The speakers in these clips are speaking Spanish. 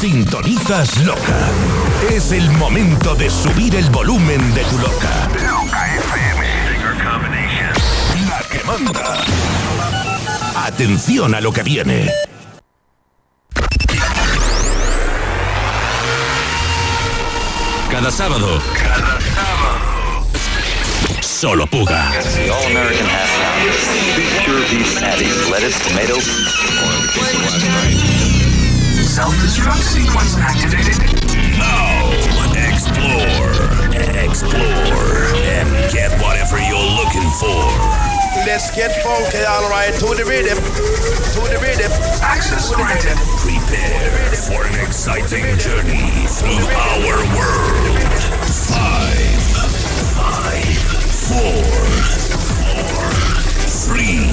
Sintonizas Loca. Es el momento de subir el volumen de tu Loca. Loca FM. La que manda. Atención a lo que viene. Cada sábado. Cada sábado. Solo Puga. Self-destruct sequence activated. Now, explore, explore, and get whatever you're looking for. Let's get funky, alright, to the rhythm, to the rhythm. Access granted. Prepare for an exciting journey through our world. Five, five, four, four, three,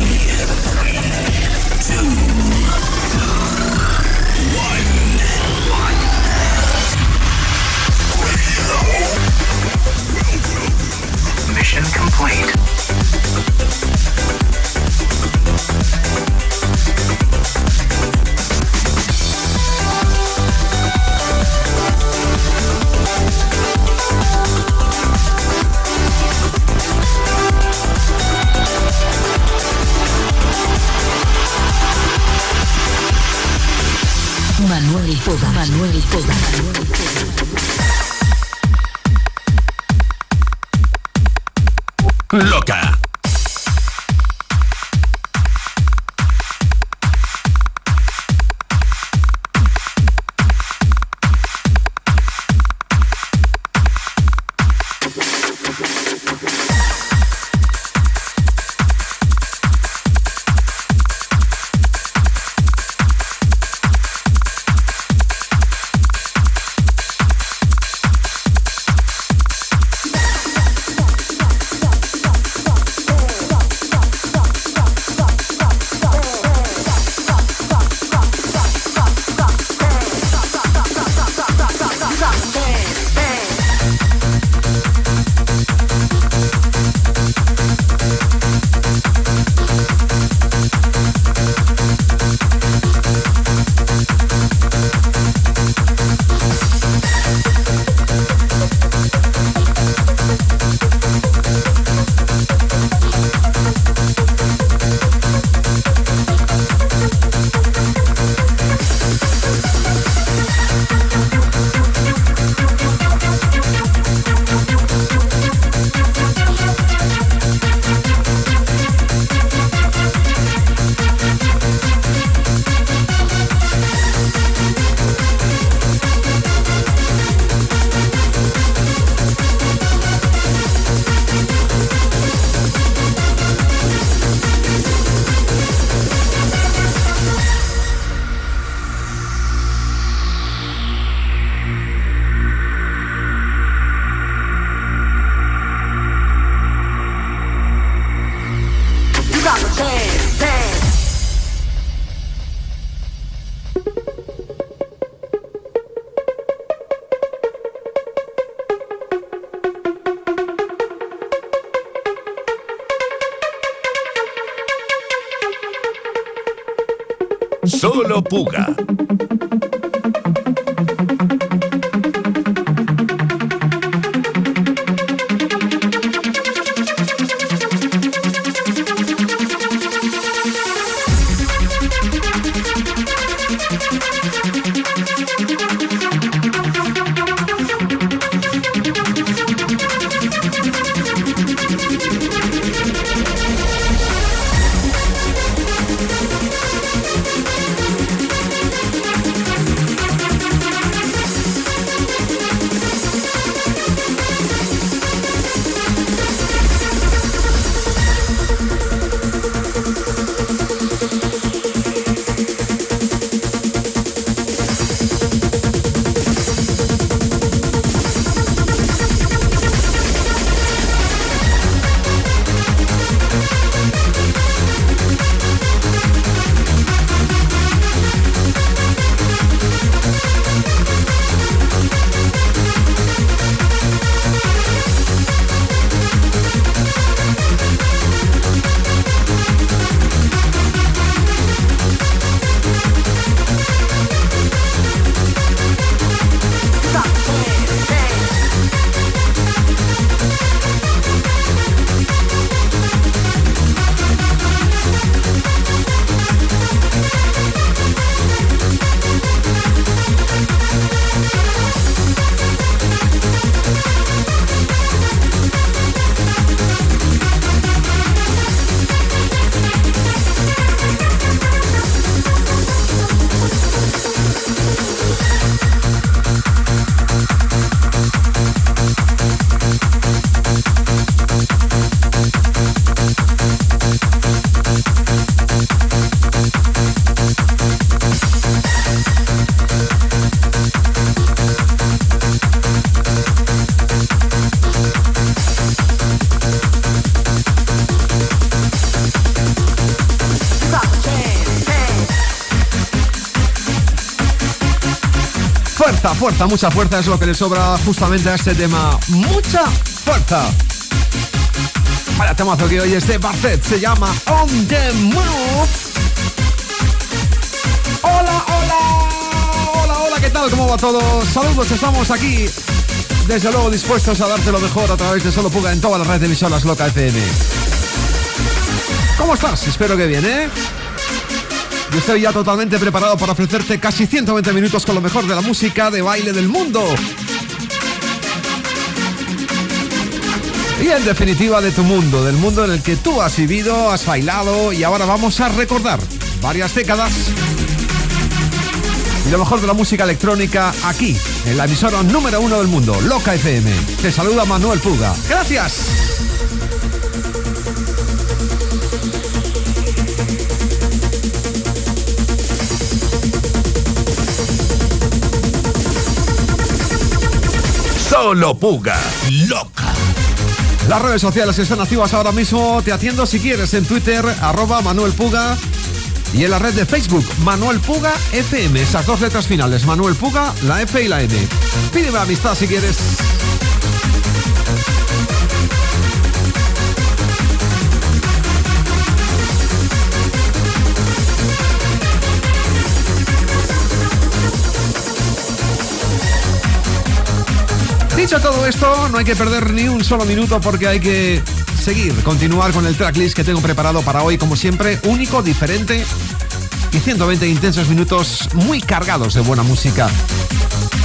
two, Manuel Poda. Manuel Poda. Solo Puga. Fuerza, mucha fuerza es lo que le sobra justamente a este tema. Mucha fuerza. Vaya temazo que hoy es de Bartet, se llama On the Move. Hola, hola, hola, hola, ¿qué tal? ¿Cómo va todo? Saludos, estamos aquí. Desde luego dispuestos a darte lo mejor a través de Solo Puga en toda la red de emisoras Loca FM. ¿Cómo estás? Espero que bien, ¿eh? Yo estoy ya totalmente preparado para ofrecerte casi 120 minutos con lo mejor de la música de baile del mundo. Y en definitiva de tu mundo, del mundo en el que tú has vivido, has bailado y ahora vamos a recordar varias décadas. Y lo mejor de la música electrónica aquí, en la emisora número uno del mundo, Loca FM. Te saluda Manuel Puga. Gracias. Solo Puga. Loca. Las redes sociales están activas ahora mismo. Te atiendo si quieres en Twitter, arroba Manuel Puga. Y en la red de Facebook, Manuel Puga FM. Esas dos letras finales, Manuel Puga, la F y la N. Pídeme amistad si quieres. Todo esto, no hay que perder ni un solo minuto porque hay que seguir, continuar con el tracklist que tengo preparado para hoy, como siempre, único, diferente y 120 intensos minutos muy cargados de buena música.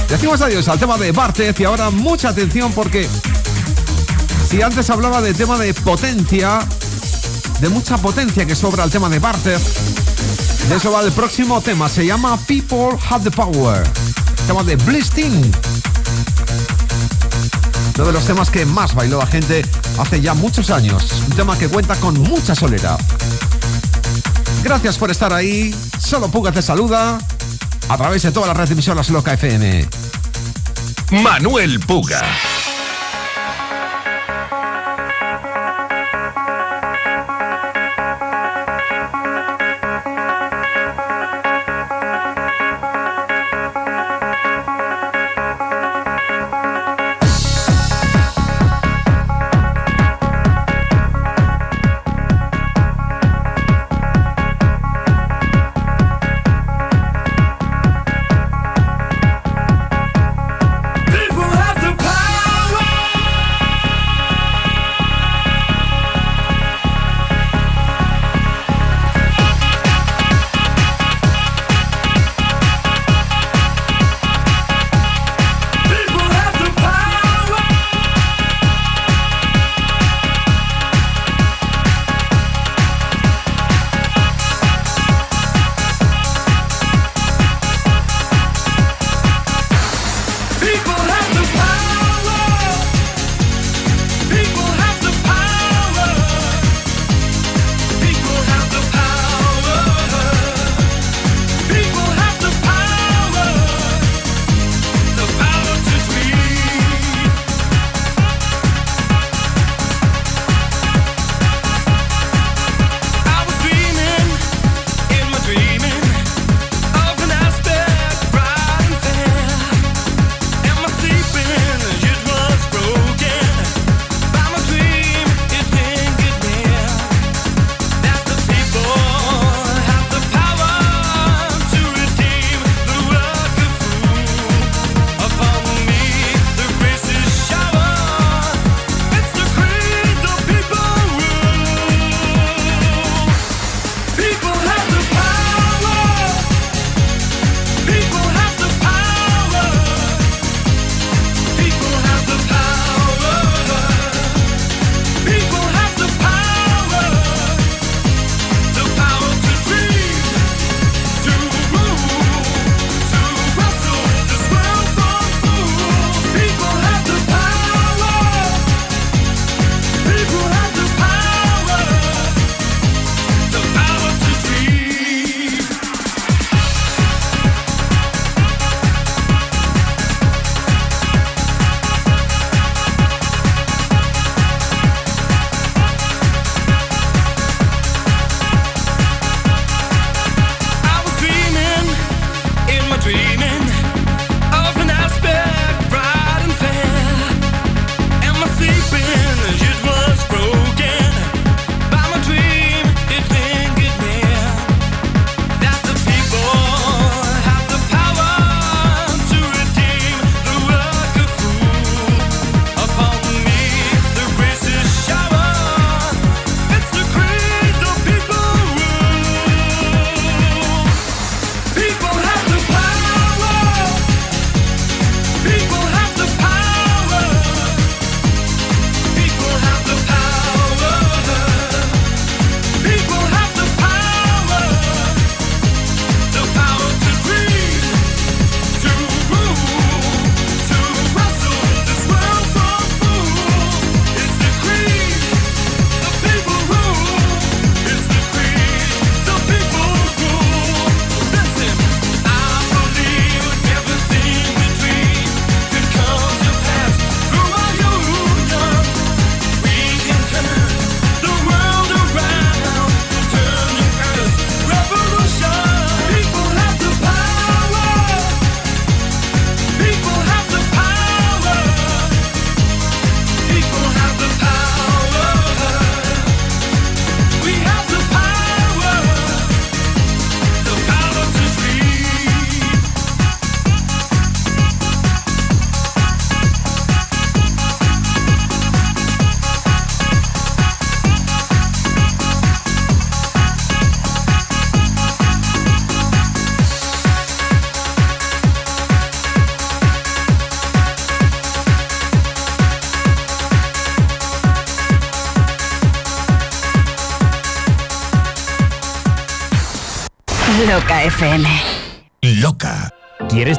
Decimos adiós al tema de Bartez y ahora mucha atención porque si antes hablaba de tema de potencia, de mucha potencia que sobra el tema de Bartez, de eso va el próximo tema, se llama People Have the Power, tema de Blisting uno de los temas que más bailó la gente hace ya muchos años. Un tema que cuenta con mucha solera. Gracias por estar ahí. Solo Puga te saluda a través de todas las redes de emisoras Loca FM. Manuel Puga.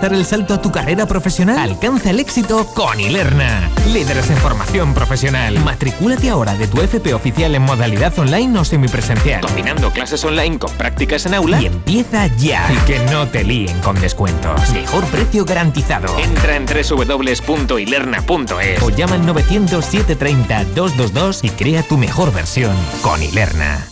Dar el salto a tu carrera profesional? Alcanza el éxito con Ilerna. Líderes en formación profesional. Matricúlate ahora de tu FP oficial en modalidad online o semipresencial. Combinando clases online con prácticas en aula. Y empieza ya. Y que no te líen con descuentos. Mejor precio garantizado. Entra en www.ilerna.es o llama al 900 730 222 y crea tu mejor versión con Ilerna.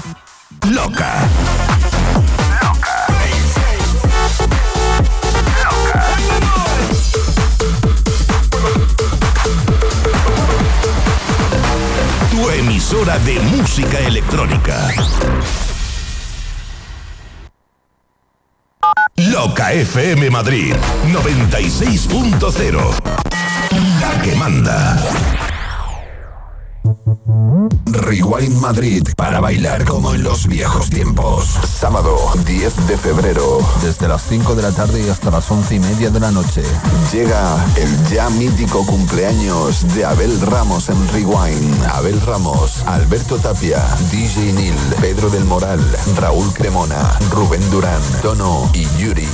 Loca. Tu emisora de música electrónica. Loca FM Madrid 96.0. La que manda. Rewind Madrid para bailar como en los viejos tiempos. Sábado 10 de febrero. Desde las 5 de la tarde y hasta las 11 y media de la noche. Llega el ya mítico cumpleaños de Abel Ramos en Rewind. Abel Ramos, Alberto Tapia, DJ Nil, Pedro del Moral, Raúl Cremona, Rubén Durán, Tono y Yuri.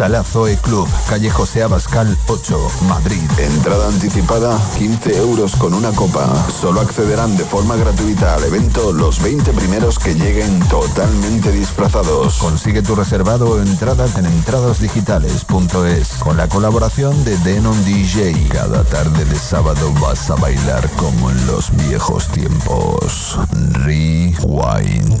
Sala Zoe Club, calle José Abascal 8, Madrid. Entrada anticipada 15 euros con una copa. Solo accederán de forma gratuita al evento los 20 primeros que lleguen totalmente disfrazados. Consigue tu reservado o entradas en entradasdigitales.es con la colaboración de Denon DJ. Cada tarde de sábado vas a bailar como en los viejos tiempos. Rewind.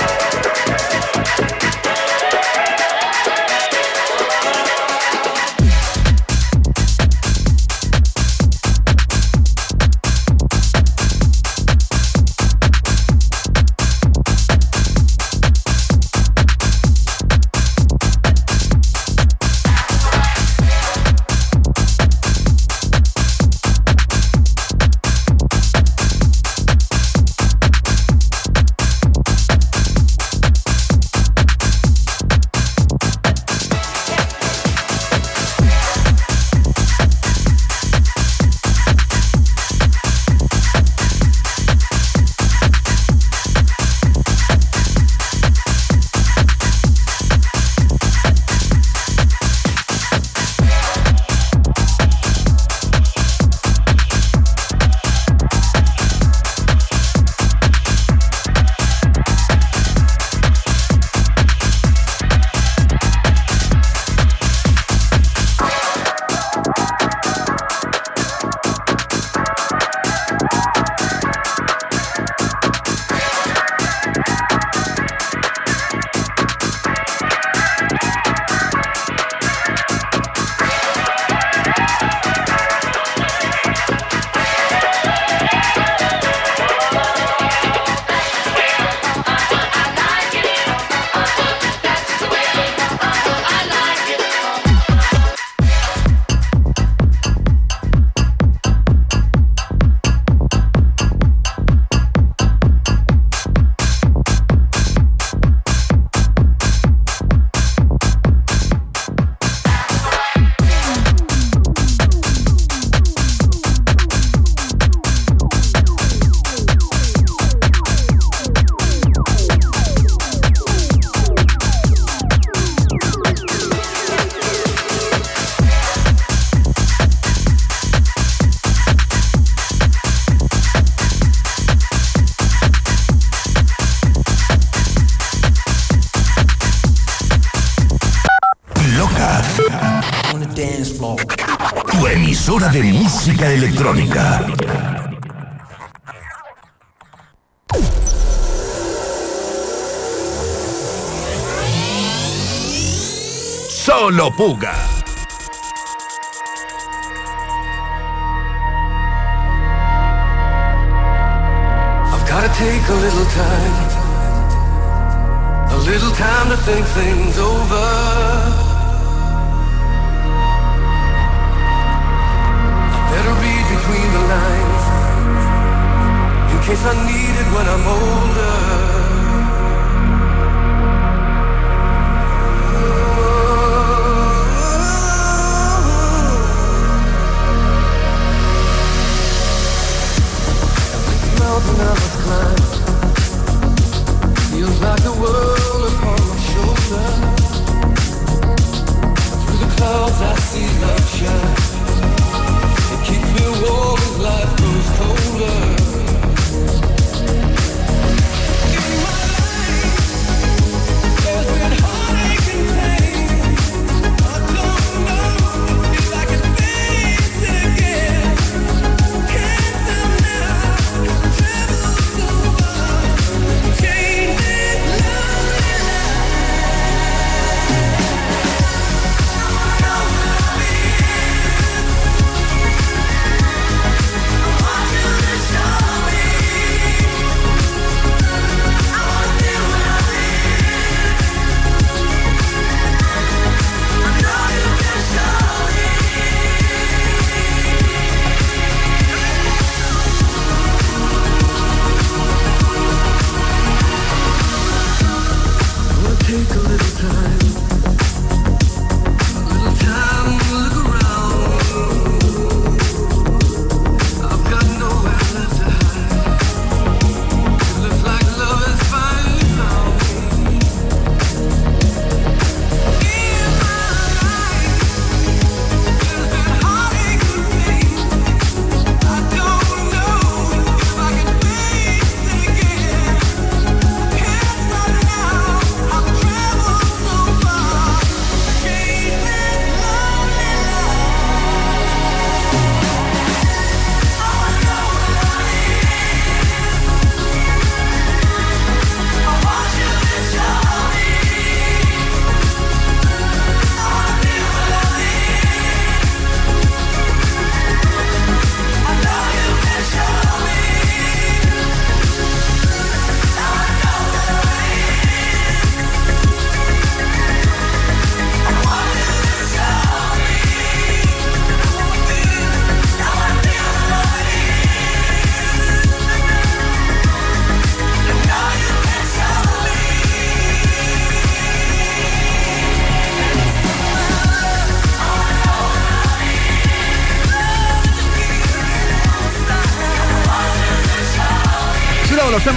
Puga.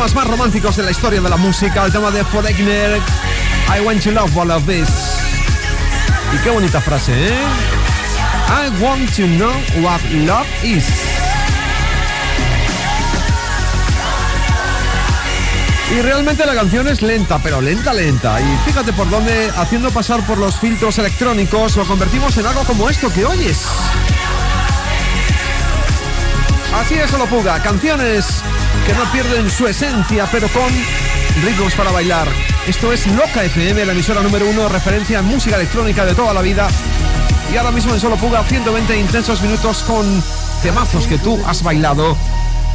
Temas más románticos de la historia de la música, el tema de Foreigner, I want to love all of this. Y qué bonita frase, ¿eh? I want to know what love is. Y realmente la canción es lenta, pero lenta, lenta. Y fíjate por dónde, haciendo pasar por los filtros electrónicos, lo convertimos en algo como esto que oyes. Así es, solo puga. Canciones que no pierden su esencia, pero con ritmos para bailar. Esto es Loca FM, la emisora número uno, referencia en música electrónica de toda la vida. Y ahora mismo en Solo Puga, 120 intensos minutos con temazos que tú has bailado.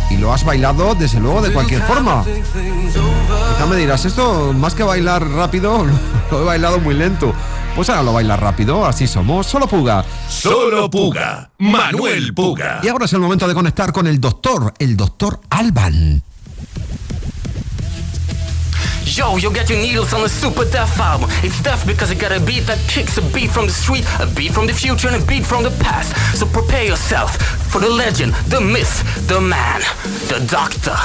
Y lo has bailado, desde luego, de cualquier forma. Quizá me dirás, esto más que bailar rápido, lo he bailado muy lento. Pues ahora lo baila rápido, así somos. Solo Puga. Solo Puga. Manuel Puga. Y ahora es el momento de conectar con el doctor, el doctor Alban. Yo, you get your needles on a super death album. It's death because it got a beat that kicks a beat from the street, a beat from the future, and a beat from the past. So prepare yourself for the legend, the myth, the man, the Dr.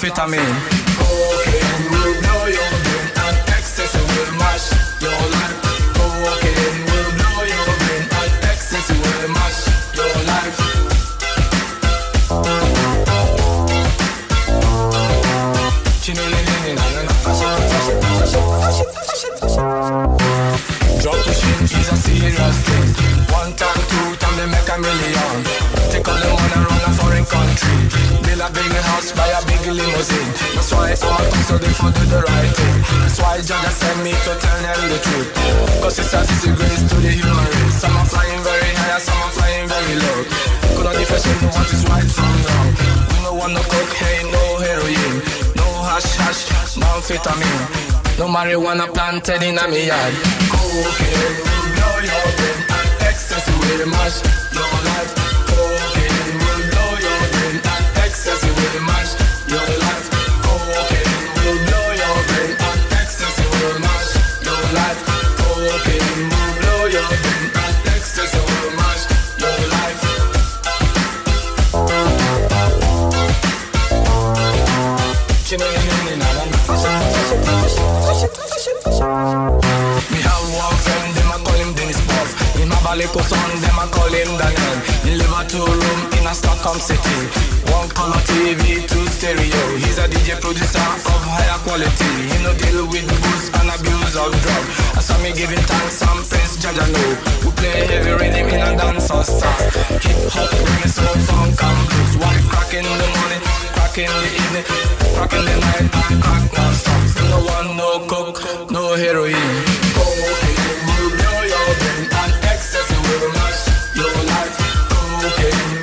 perfeitamente. higher quality. You know, deal with booze and abuse of drugs. I saw me giving thanks and praise, Jaja know. We play heavy rhythm in a dance or star. Hip hop, bring soul, funk and blues. Wife crack in the morning, crack in the evening, crack in the night and crack non-stop. You one no coke, no heroin. Cocaine will blow your brain and excess will match your life. Cocaine.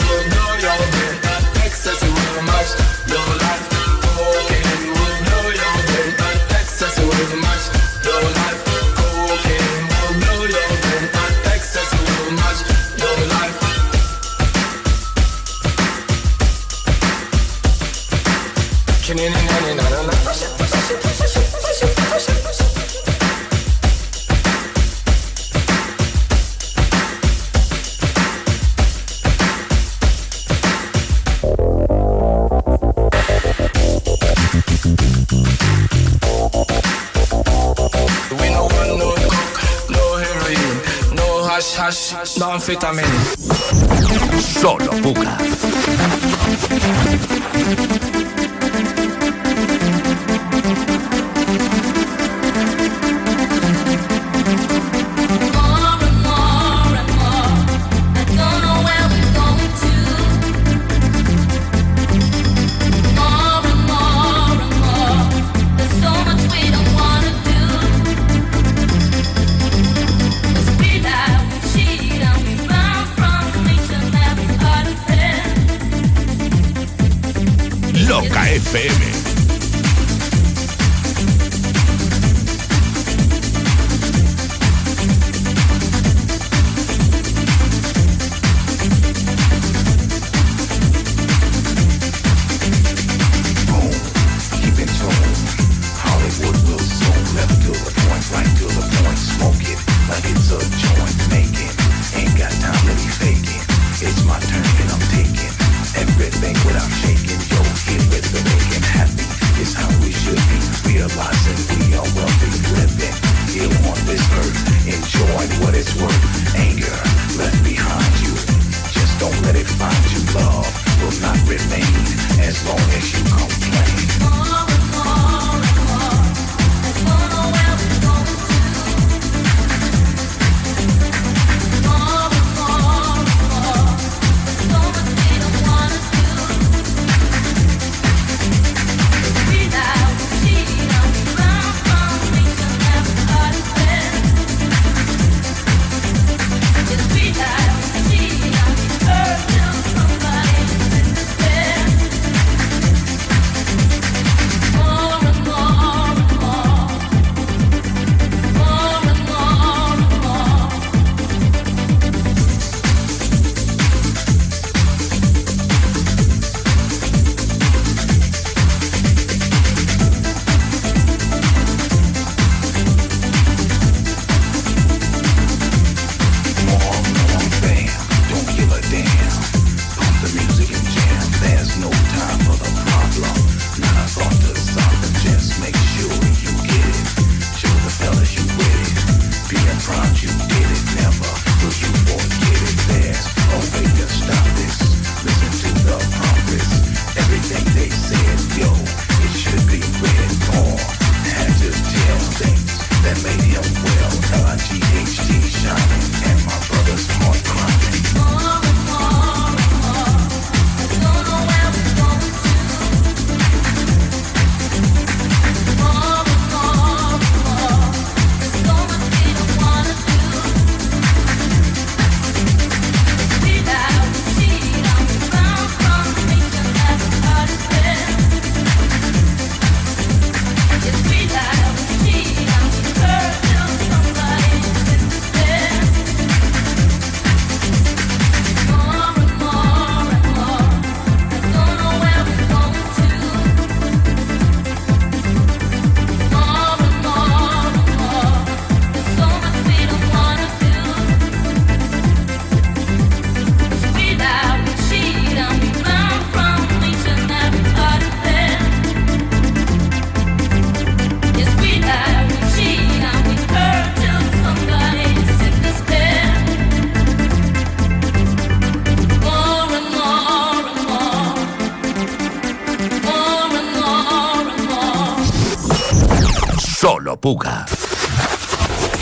Metanfetamina. Solo Buca.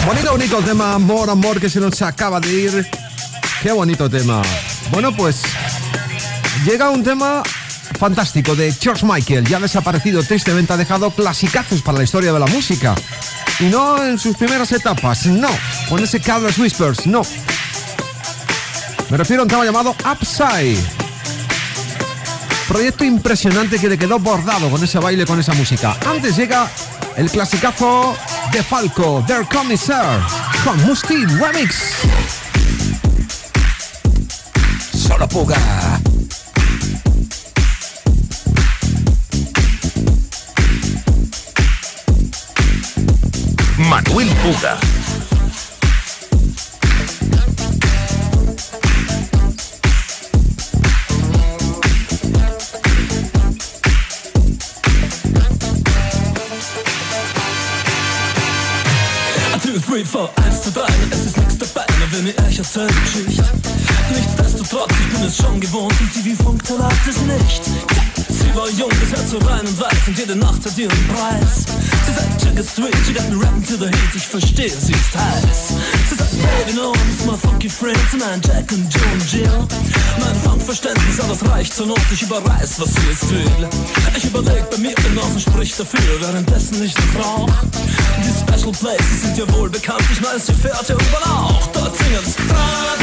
Bonito, bonito tema, amor, amor, que se nos acaba de ir. Qué bonito tema. Bueno, pues llega un tema fantástico de George Michael. Ya desaparecido, tristemente ha dejado clasicazos para la historia de la música. Y no en sus primeras etapas, no. Con ese Carlos Whispers, no. Me refiero a un tema llamado Upside. Proyecto impresionante que le quedó bordado con ese baile, con esa música. Antes llega el clasicazo de Falco, Der Commissar, con Musti Remix. Solo Puga. Manuel Puga. Euch erzählt Geschichte. Nichtsdestotrotz, ich bin es schon gewohnt und die wie Funk verlag es nicht. Sie war jung, das Herz so rein und weiß und jede Nacht hat ihren Preis. Sie sagt, check it sweet, she got me rapping to the heat, ich verstehe, sie ist heiß. Sie sagt, baby, no, it's my funky friends, mein Jack und Joe und Jill. Mein Funkverständnis, aber es reicht zur Not, ich überreiß, was sie jetzt will. Ich überleg bei mir genauso spricht dafür, währenddessen ich noch rauch. Die Special Places sind ja wohl bekannt, ich weiß, sie fährt ja überall auch. singers.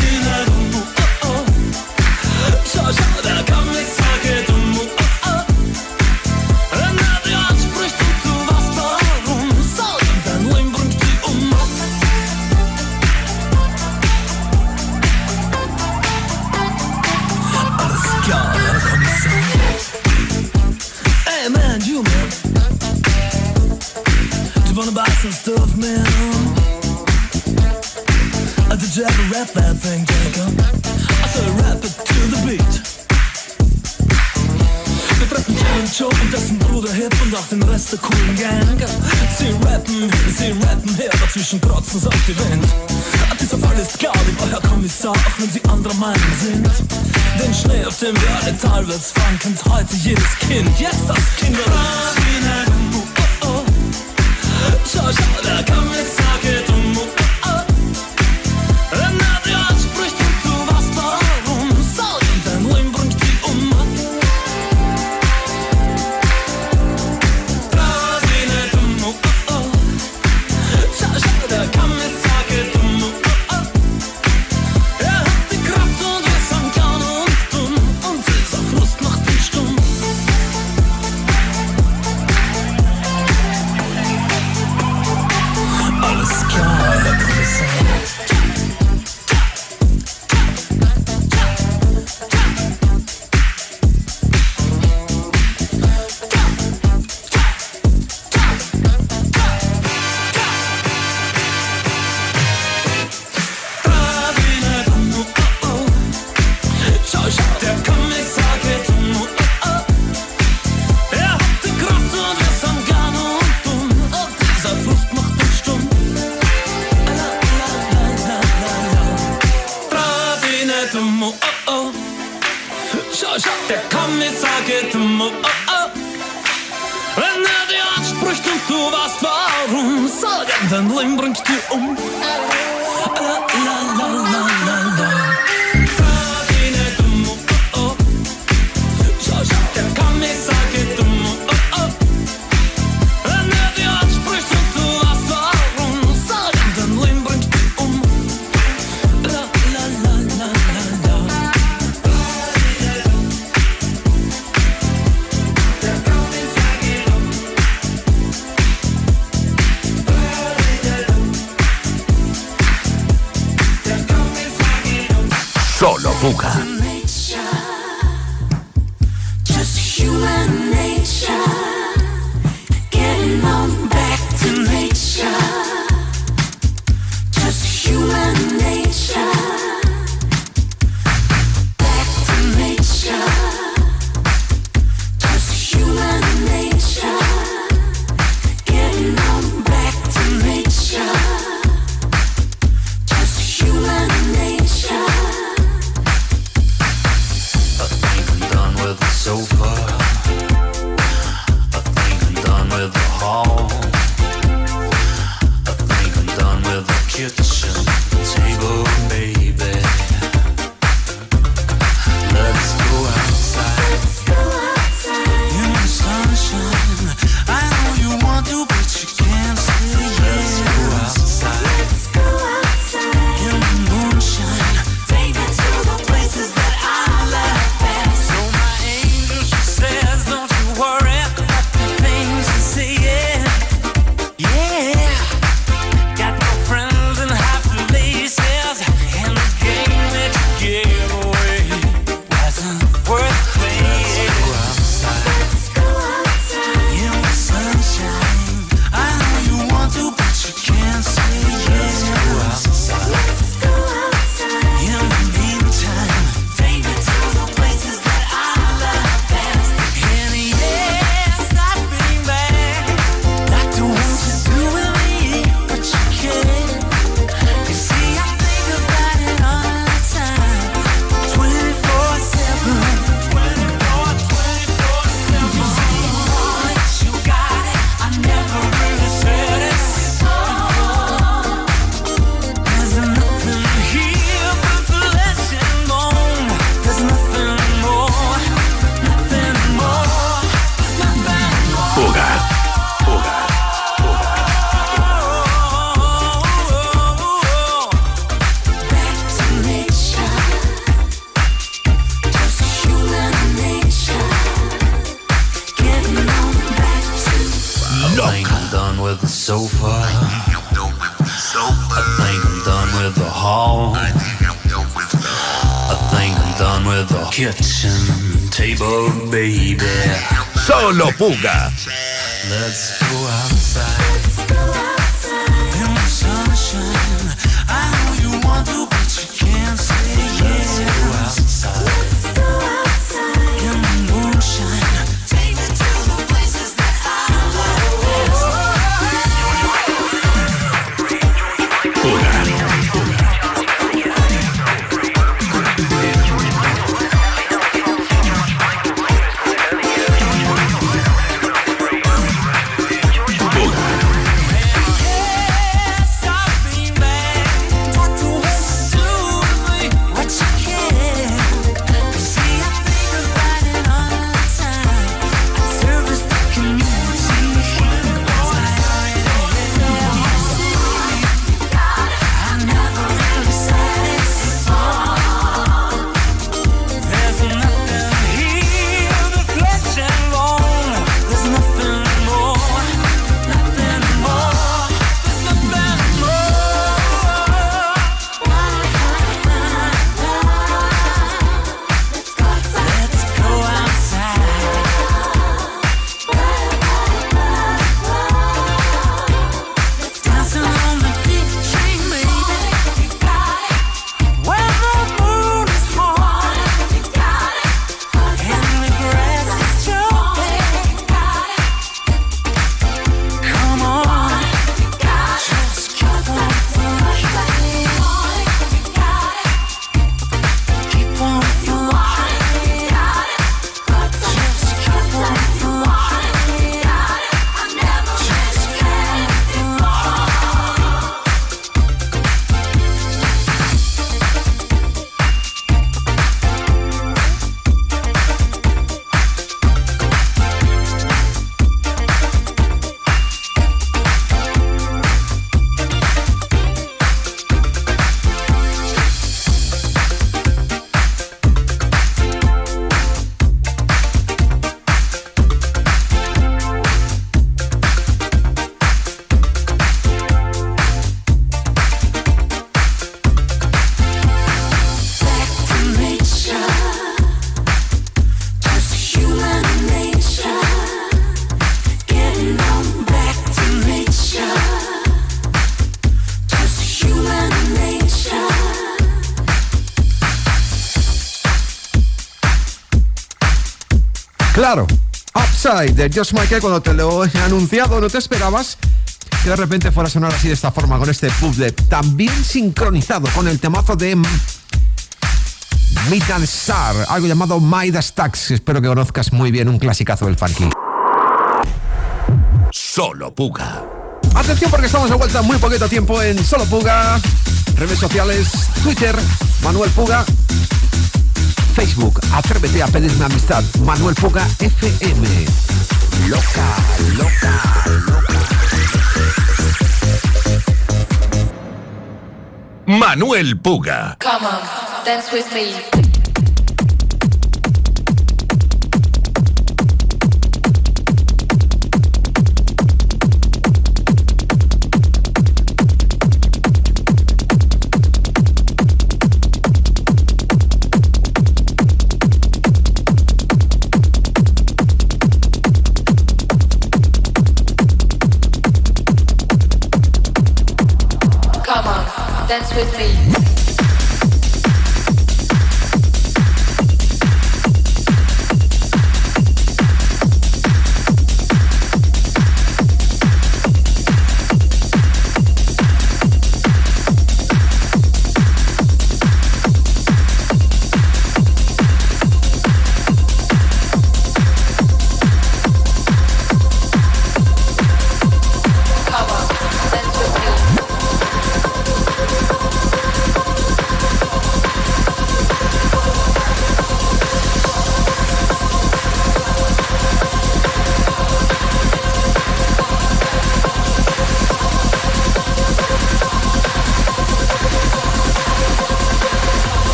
Sie auf die Wind. Ah, Dieser Fall ist klar, lieber Herr Kommissar, auch wenn Sie anderer Meinung sind. Den Schnee, auf dem wir alle teilweise fahren, kennt heute jedes Kind. Jetzt das Kinderlied. Oh, oh. Schau, schau, der Kommissar geht Solo Puga. Let's go outside. De Josh Michael cuando te lo he anunciado, no te esperabas que de repente fuera a sonar así de esta forma con este puzzle también sincronizado con el temazo de Midnight Star, algo llamado Midas Tax, espero que conozcas muy bien un clasicazo del funky. Solo Puga. Atención porque estamos de vuelta muy poquito tiempo en Solo Puga, redes sociales, Twitter, Manuel Puga, Facebook, atrévete a pedirme amistad, Manuel Puga FM. Loca, loca, loca. Manuel Puga. Come on, dance with me. With me.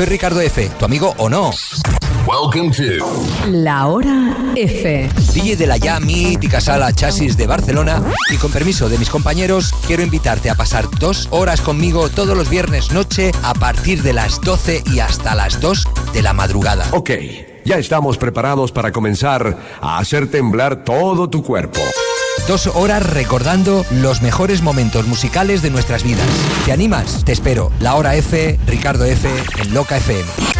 Soy Ricardo F., tu amigo o no. Welcome to La hora F. DJ de la ya mítica sala Chasis de Barcelona y con permiso de mis compañeros quiero invitarte a pasar dos horas conmigo todos los viernes noche a partir de las 12 y hasta las 2 de la madrugada. Ok, ya estamos preparados para comenzar a hacer temblar todo tu cuerpo. Dos horas recordando los mejores momentos musicales de nuestras vidas. ¿Te animas? Te espero. La hora F, Ricardo F, en Loca FM.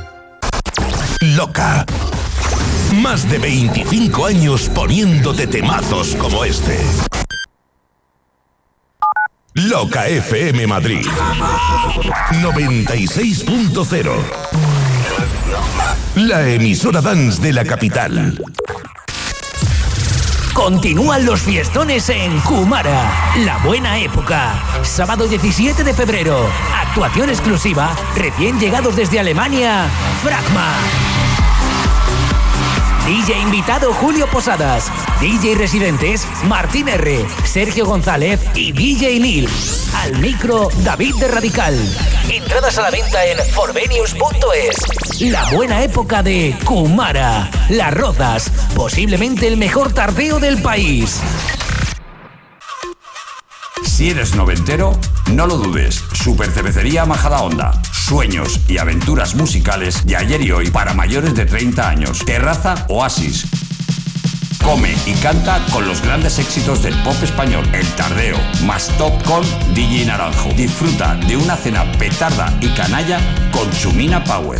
Loca. Más de 25 años poniéndote temazos como este. Loca FM Madrid. 96.0. La emisora dance de la capital. Continúan los fiestones en Kumara, la buena época. Sábado 17 de febrero, actuación exclusiva, recién llegados desde Alemania, Fragma. DJ invitado Julio Posadas, DJ residentes Martín R, Sergio González y DJ Neil. Al micro David de Radical. Entradas a la venta en forvenius.es. La buena época de Kumara, Las Rozas, posiblemente el mejor tardeo del país. Si eres noventero, no lo dudes. Super Cervecería Majada Onda. Sueños y aventuras musicales de ayer y hoy para mayores de 30 años. Terraza Oasis. Come y canta con los grandes éxitos del pop español. El Tardeo, más top con DJ Naranjo. Disfruta de una cena petarda y canalla con Chumina Power.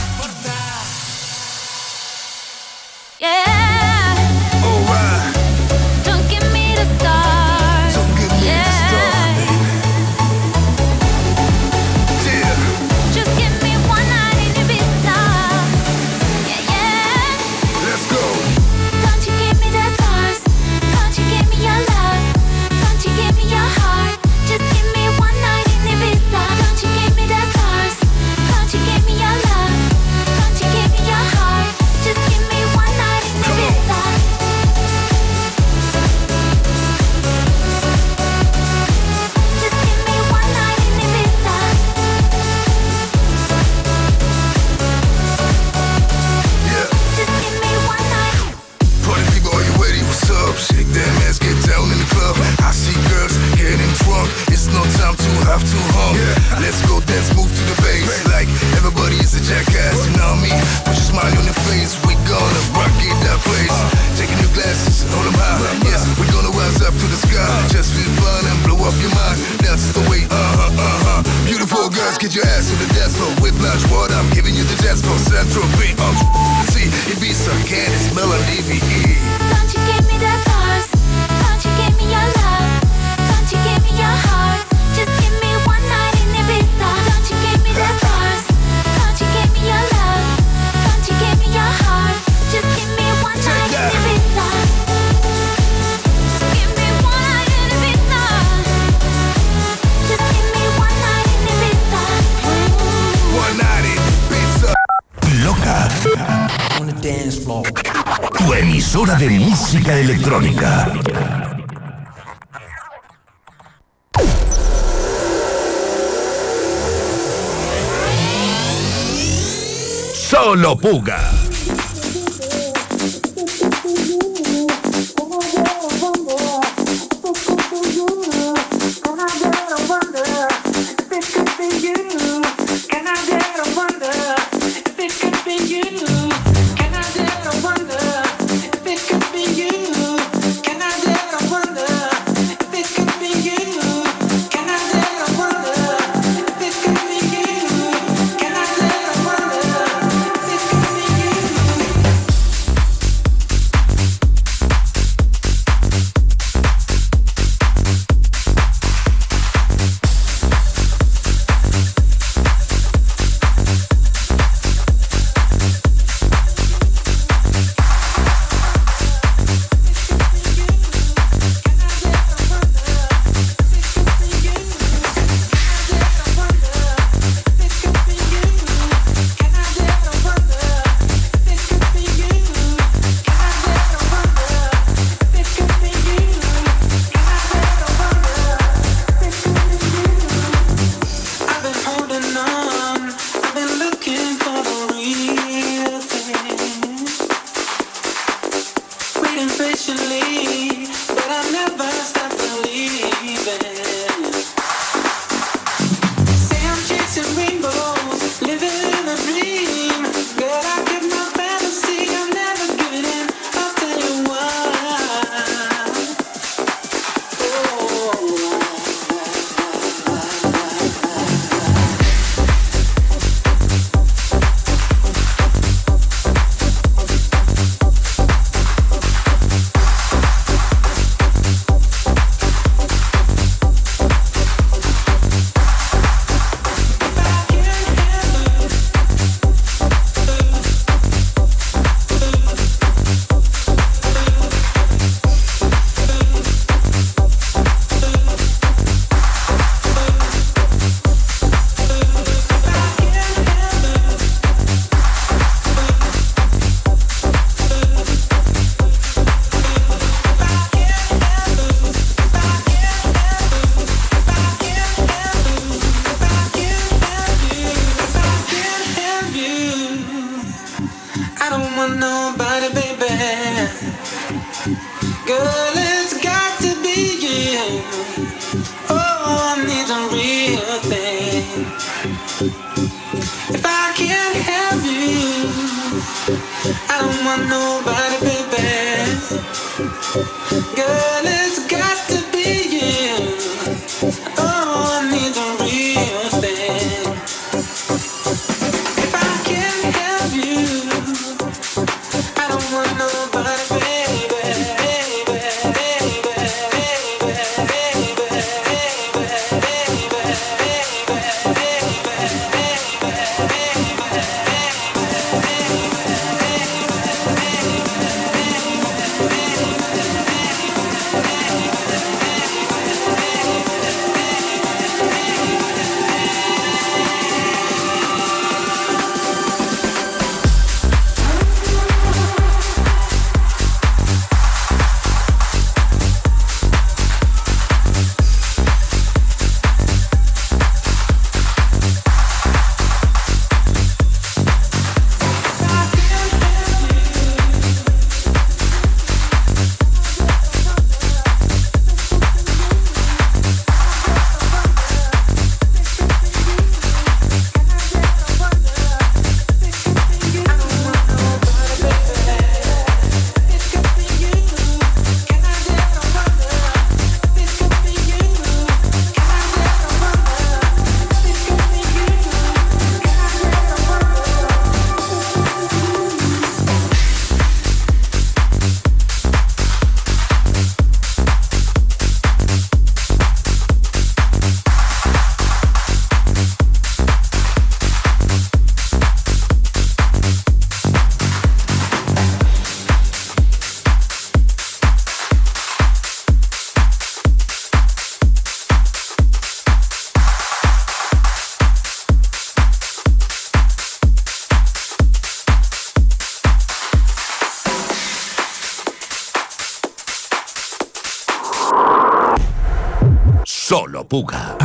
Yeah. Puga.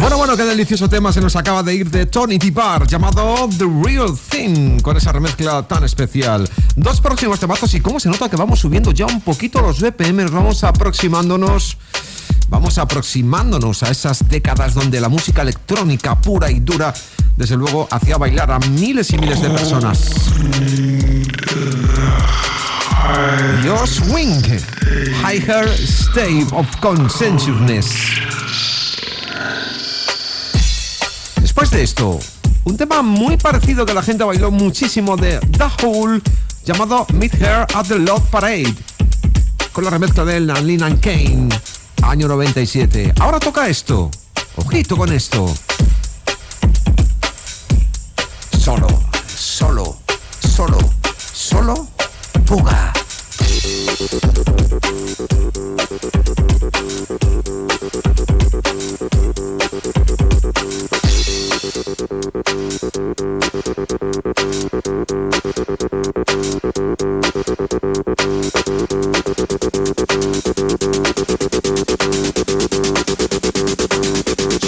Bueno, bueno, qué delicioso tema se nos acaba de ir de Tony T. Bar llamado The Real Thing con esa remezcla tan especial. Dos próximos temazos y cómo se nota que vamos subiendo ya un poquito los BPM, vamos aproximándonos. Vamos aproximándonos a esas décadas donde la música electrónica pura y dura, desde luego, hacía bailar a miles y miles de personas. Your swing, higher state of consciousness. Después de esto, un tema muy parecido que la gente bailó muchísimo de The Hole, llamado Meet Her at the Love Parade, con la remezcla de and Kane, año 97. Ahora toca esto. Ojito con esto. Solo, solo, solo, solo, puga.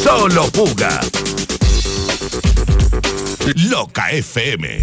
Solo Puga. Loca FM.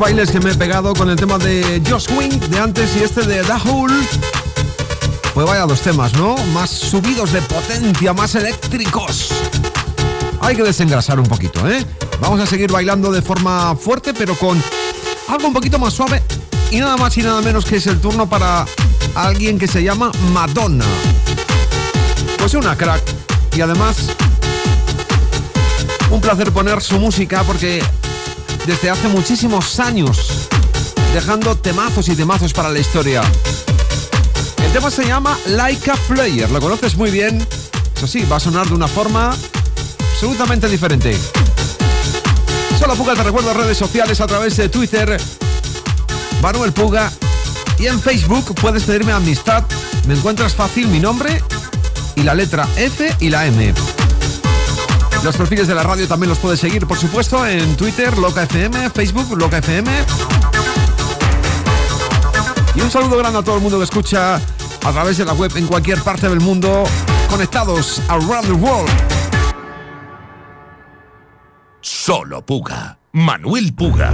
Bailes que me he pegado con el tema de Josh Wing de antes y este de Dahul. Pues vaya dos temas, ¿no? Más subidos de potencia, más eléctricos. Hay que desengrasar un poquito, ¿eh? Vamos a seguir bailando de forma fuerte, pero con algo un poquito más suave. Y nada más y nada menos que es el turno para alguien que se llama Madonna. Pues una crack. Y además, un placer poner su música porque desde hace muchísimos años, dejando temazos y temazos para la historia. El tema se llama Like a Player. Lo conoces muy bien. Eso sí, va a sonar de una forma absolutamente diferente. Solo Puga te recuerdo redes sociales a través de Twitter, Manuel Puga. Y en Facebook puedes pedirme amistad. Me encuentras fácil mi nombre y la letra F y la M. Los perfiles de la radio también los puedes seguir, por supuesto, en Twitter, Loca FM, Facebook, Loca FM. Y un saludo grande a todo el mundo que escucha a través de la web en cualquier parte del mundo, conectados around the world. Solo Puga. Manuel Puga.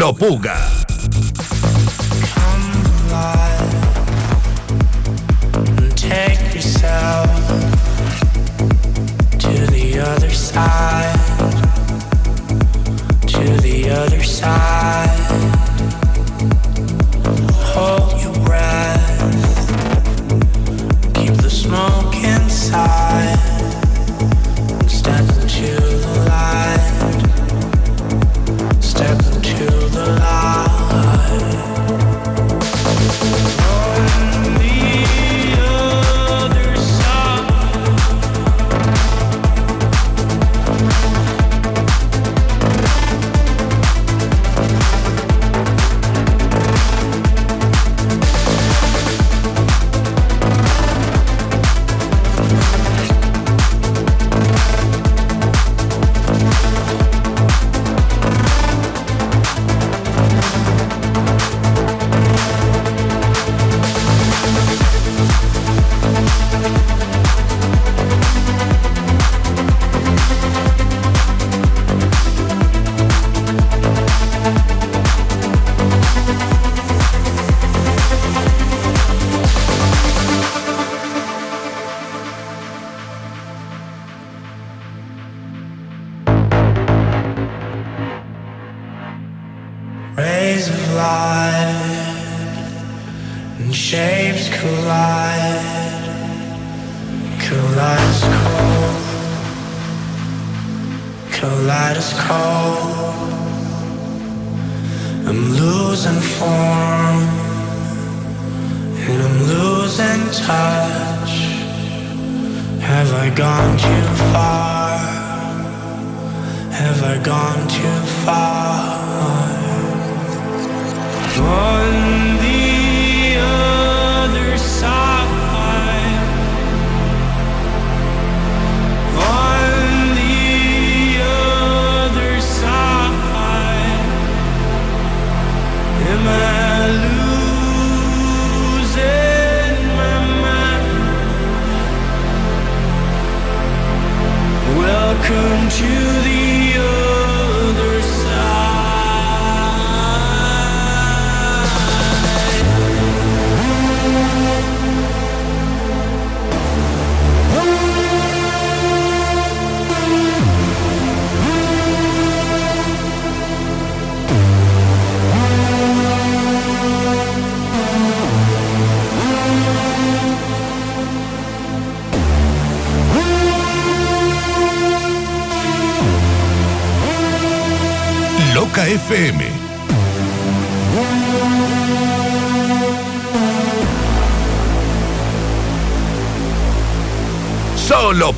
Solo Puga.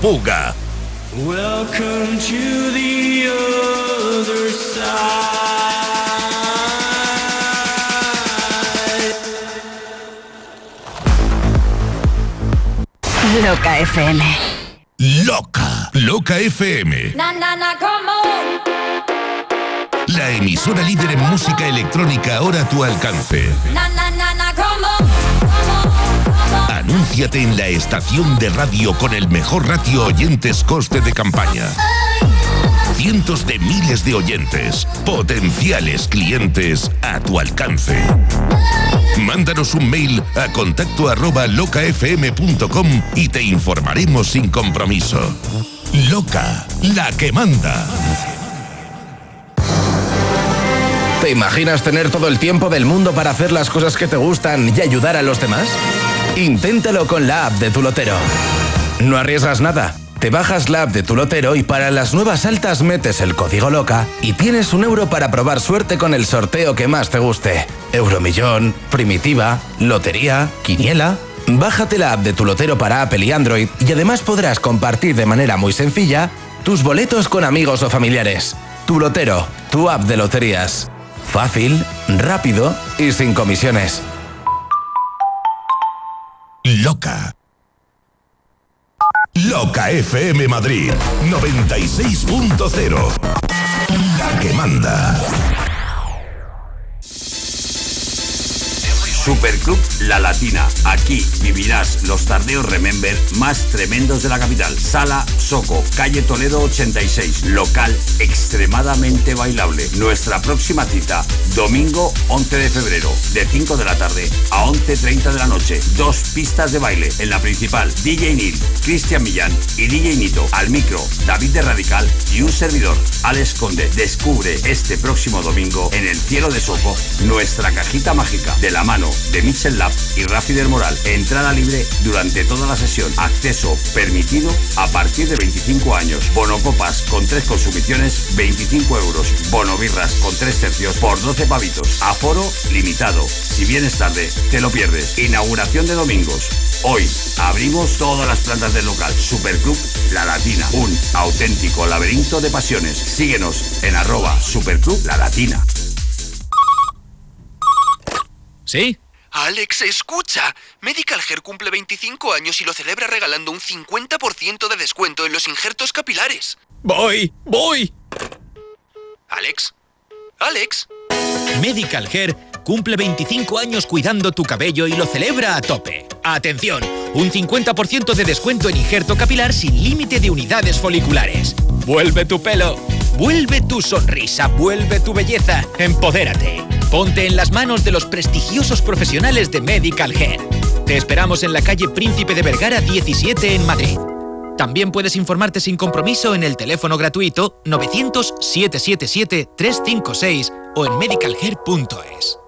Puga. Welcome to the other side. Loca FM. Loca. Loca FM. Na na na, come on. La emisora líder en música electrónica ahora a tu alcance. Anúnciate en la estación de radio con el mejor ratio oyentes coste de campaña. Cientos de miles de oyentes, potenciales clientes a tu alcance. Mándanos un mail a contacto arroba locafm.com y te informaremos sin compromiso. Loca, la que manda. ¿Te imaginas tener todo el tiempo del mundo para hacer las cosas que te gustan y ayudar a los demás? Inténtalo con la app de tu lotero. No arriesgas nada. Te bajas la app de tu lotero y para las nuevas altas metes el código loca y tienes un euro para probar suerte con el sorteo que más te guste. Euromillón, primitiva, lotería, quiniela. Bájate la app de tu lotero para Apple y Android y además podrás compartir de manera muy sencilla tus boletos con amigos o familiares. Tu lotero, tu app de loterías. Fácil, rápido y sin comisiones. FM Madrid 96.0. La que manda. Superclub La Latina. Aquí vivirás los tardeos Remember más tremendos de la capital. Sala Soco, calle Toledo 86. Local extremadamente bailable. Nuestra próxima cita, domingo 11 de febrero, de 5 de la tarde a 11.30 de la noche. Dos pistas de baile. En la principal, DJ Neil, Cristian Millán y DJ Nito. Al micro, David de Radical y un servidor, Alex Conde. Descubre este próximo domingo en el cielo de Soco nuestra cajita mágica de la mano de Mitchell Lab y Rafi del Moral. Entrada libre durante toda la sesión. Acceso permitido a partir de 25 años. Bono copas con tres consumiciones, 25 euros. Bono birras con tres tercios por 12 pavitos. Aforo limitado. Si vienes tarde, te lo pierdes. Inauguración de domingos. Hoy abrimos todas las plantas del local. Superclub La Latina. Un auténtico laberinto de pasiones. Síguenos en arroba Superclub La Latina. ¿Sí? Alex, escucha. Medical Hair cumple 25 años y lo celebra regalando un 50% de descuento en los injertos capilares. Voy, voy. Alex. Alex. Medical Hair cumple 25 años cuidando tu cabello y lo celebra a tope. Atención, un 50% de descuento en injerto capilar sin límite de unidades foliculares. Vuelve tu pelo, vuelve tu sonrisa, vuelve tu belleza. Empodérate. Ponte en las manos de los prestigiosos profesionales de Medical Hair. Te esperamos en la calle Príncipe de Vergara 17 en Madrid. También puedes informarte sin compromiso en el teléfono gratuito 900-777-356 o en medicalhair.es.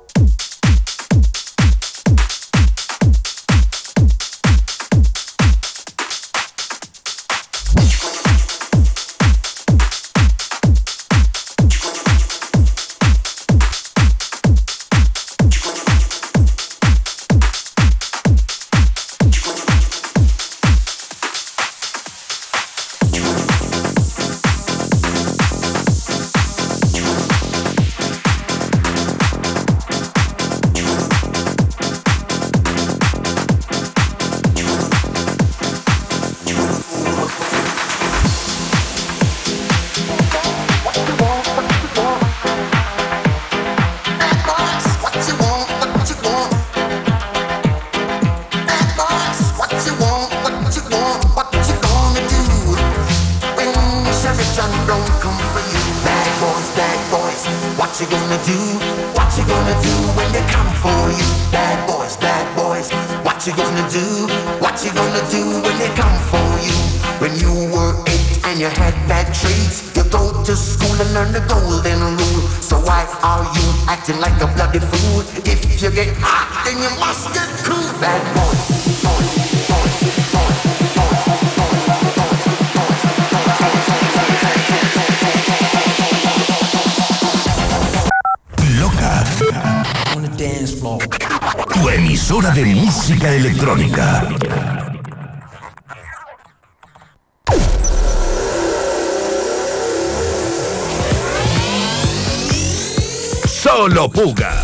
Solo Puga.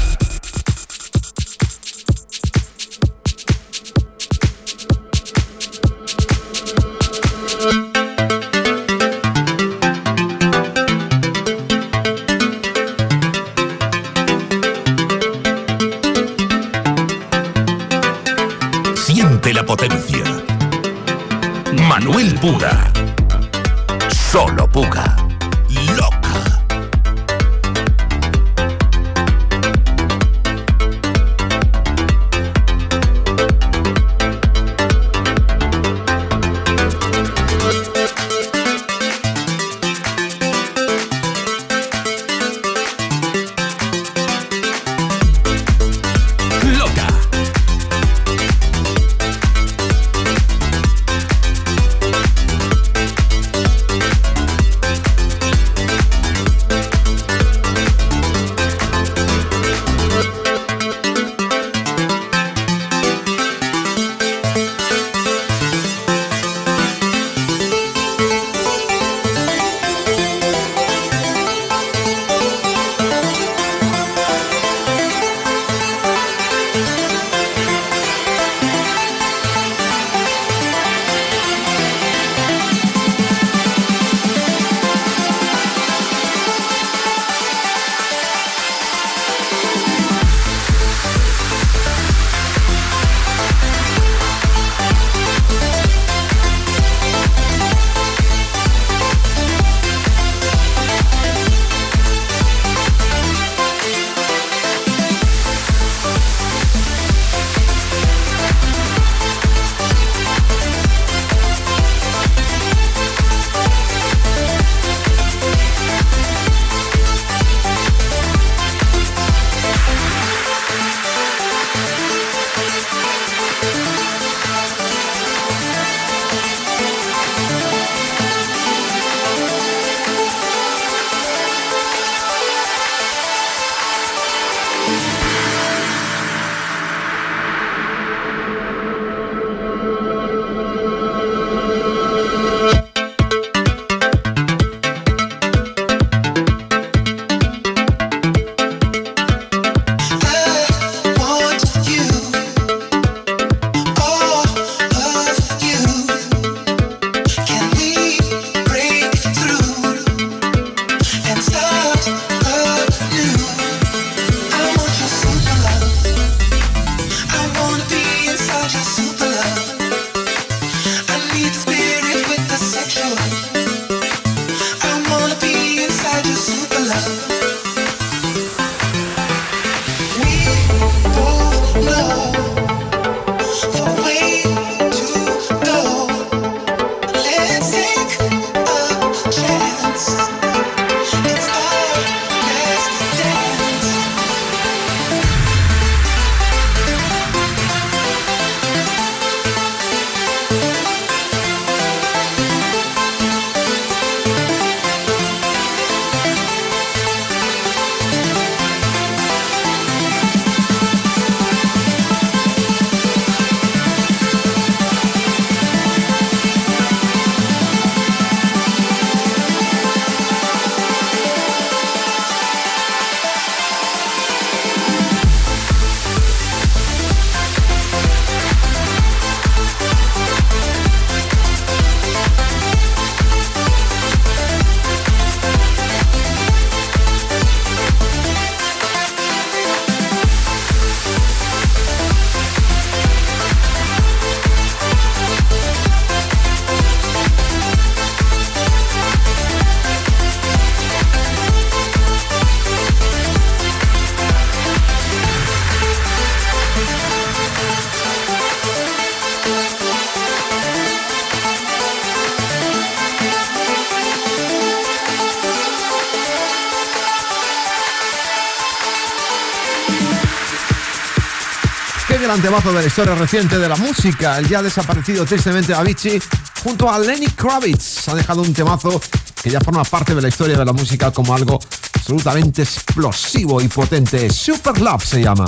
Gran temazo de la historia reciente de la música, el ya desaparecido tristemente Avicii, junto a Lenny Kravitz. Ha dejado un temazo que ya forma parte de la historia de la música como algo absolutamente explosivo y potente. Super Love se llama.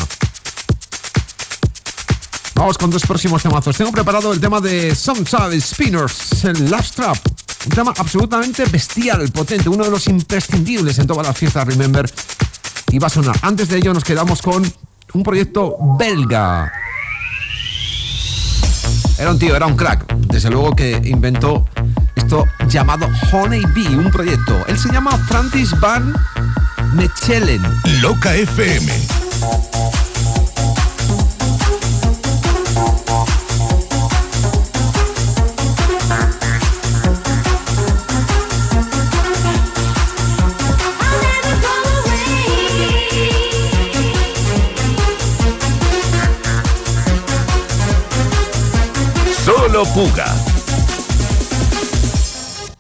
Vamos con dos próximos temazos. Tengo preparado el tema de Sometimes Spinners, el Last Trap. Un tema absolutamente bestial, potente, uno de los imprescindibles en todas las fiestas Remember. Y va a sonar. Antes de ello nos quedamos con un proyecto belga. Era un tío, era un crack. Desde luego que inventó esto llamado Honey Bee, un proyecto. Él se llama Francis Van Mechelen. Loca FM. Solo Puga.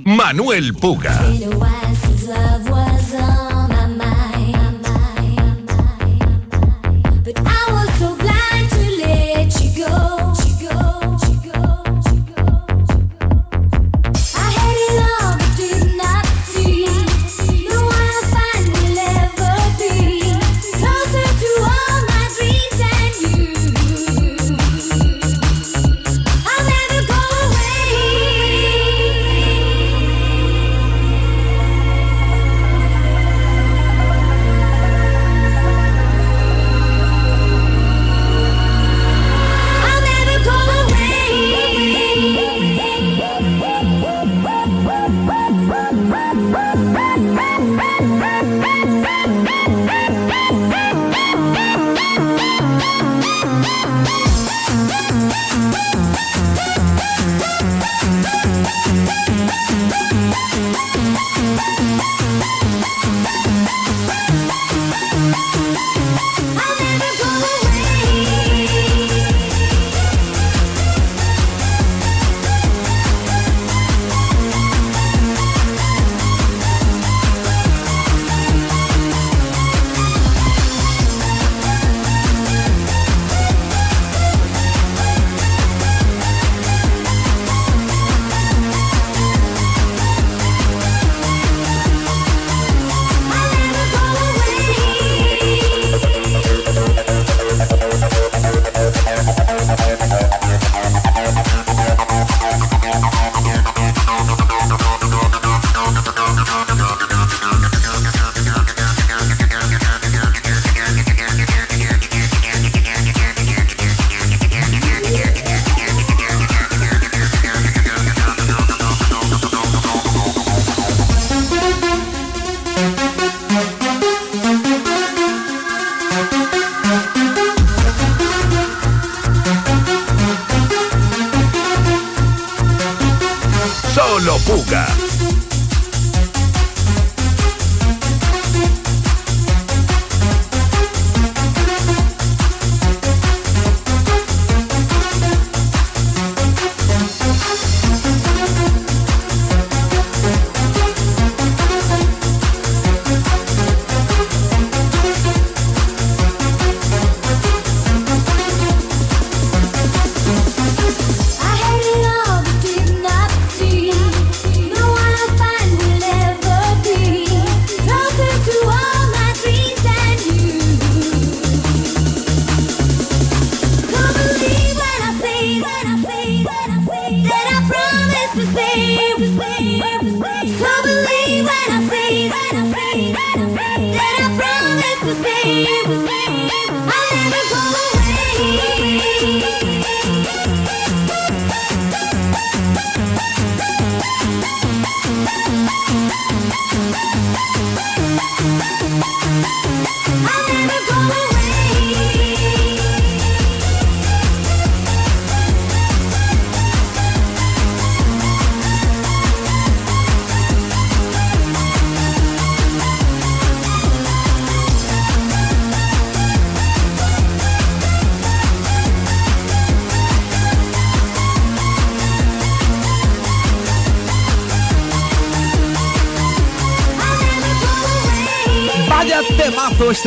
Manuel Puga.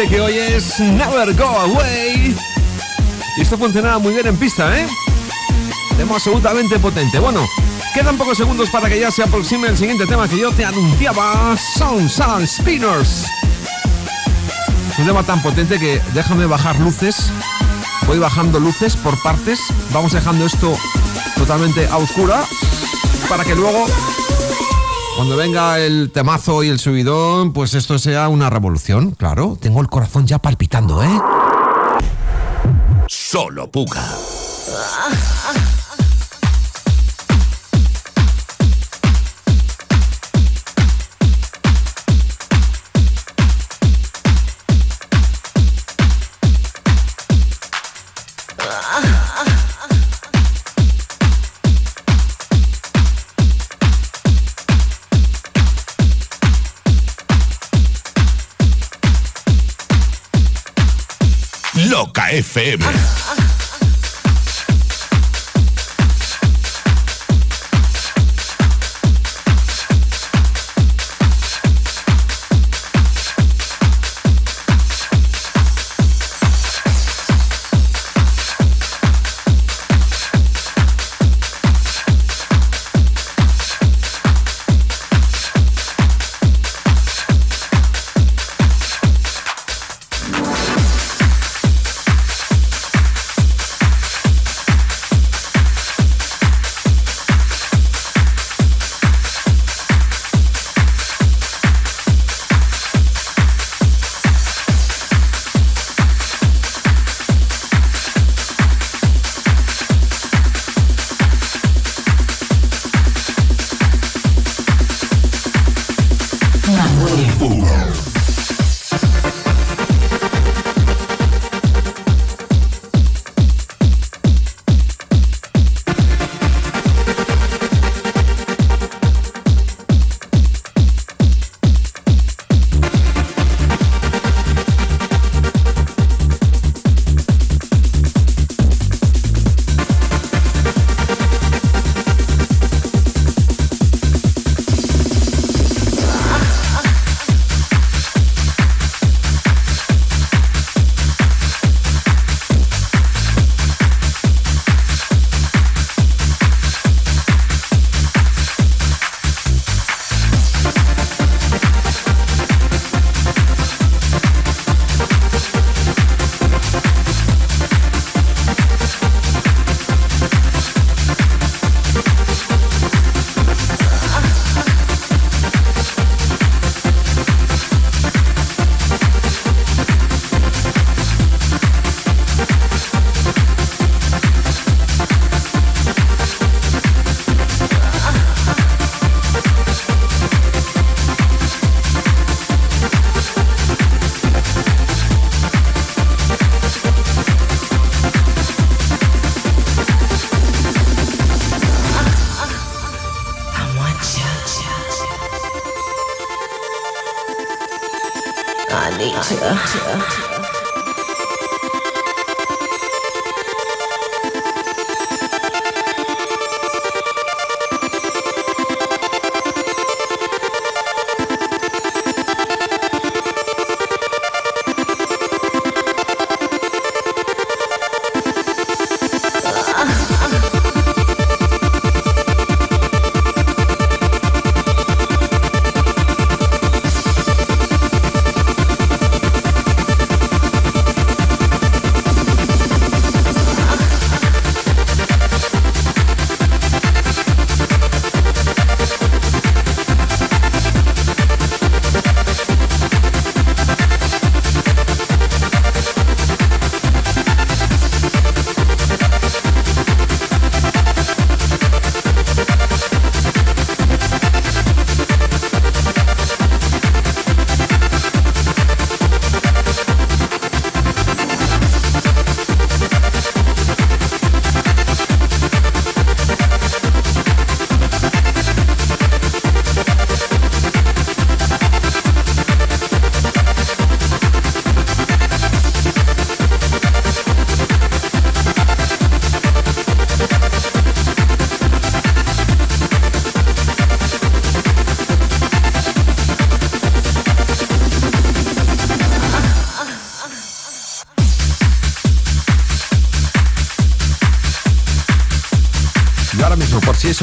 Que hoy es Never Go Away. Y esto funcionaba muy bien en pista, ¿eh? Tema absolutamente potente. Bueno, quedan pocos segundos para que ya se aproxime el siguiente tema que yo te anunciaba. Sound Sound Spinners. Un tema tan potente que déjame bajar luces. Voy bajando luces por partes. Vamos dejando esto totalmente a oscura para que luego cuando venga el temazo y el subidón, pues esto sea una revolución, claro. Tengo el corazón ya palpitando, ¿eh? Solo Puga.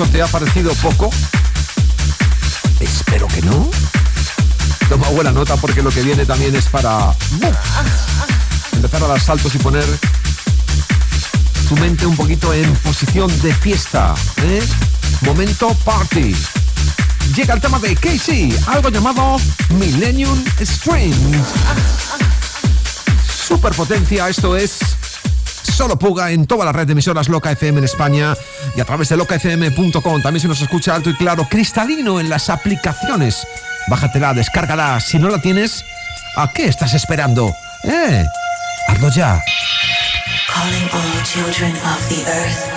te ha parecido poco? Espero que no. Toma buena nota porque lo que viene también es para uh, empezar a dar saltos y poner tu mente un poquito en posición de fiesta. ¿eh? Momento party. Llega el tema de Casey, algo llamado Millennium Stream. Superpotencia, esto es Solo Puga en toda la red de emisoras Loca FM en España y a través de locafm.com. También se nos escucha alto y claro, cristalino en las aplicaciones. Bájatela, descárgala. Si no la tienes, ¿a qué estás esperando? ¡Eh! Hazlo ya. Calling all children of the earth.